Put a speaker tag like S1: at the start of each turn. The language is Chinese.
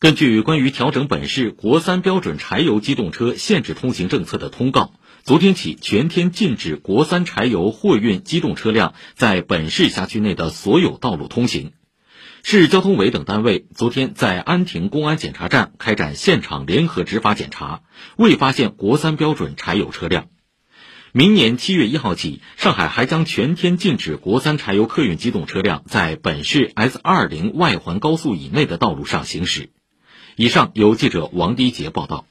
S1: 根据关于调整本市国三标准柴油机动车限制通行政策的通告，昨天起全天禁止国三柴油货运机动车辆在本市辖区内的所有道路通行。市交通委等单位昨天在安亭公安检查站开展现场联合执法检查，未发现国三标准柴油车辆。明年七月一号起，上海还将全天禁止国三柴油客运机动车辆在本市 S 二零外环高速以内的道路上行驶。以上由记者王迪杰报道。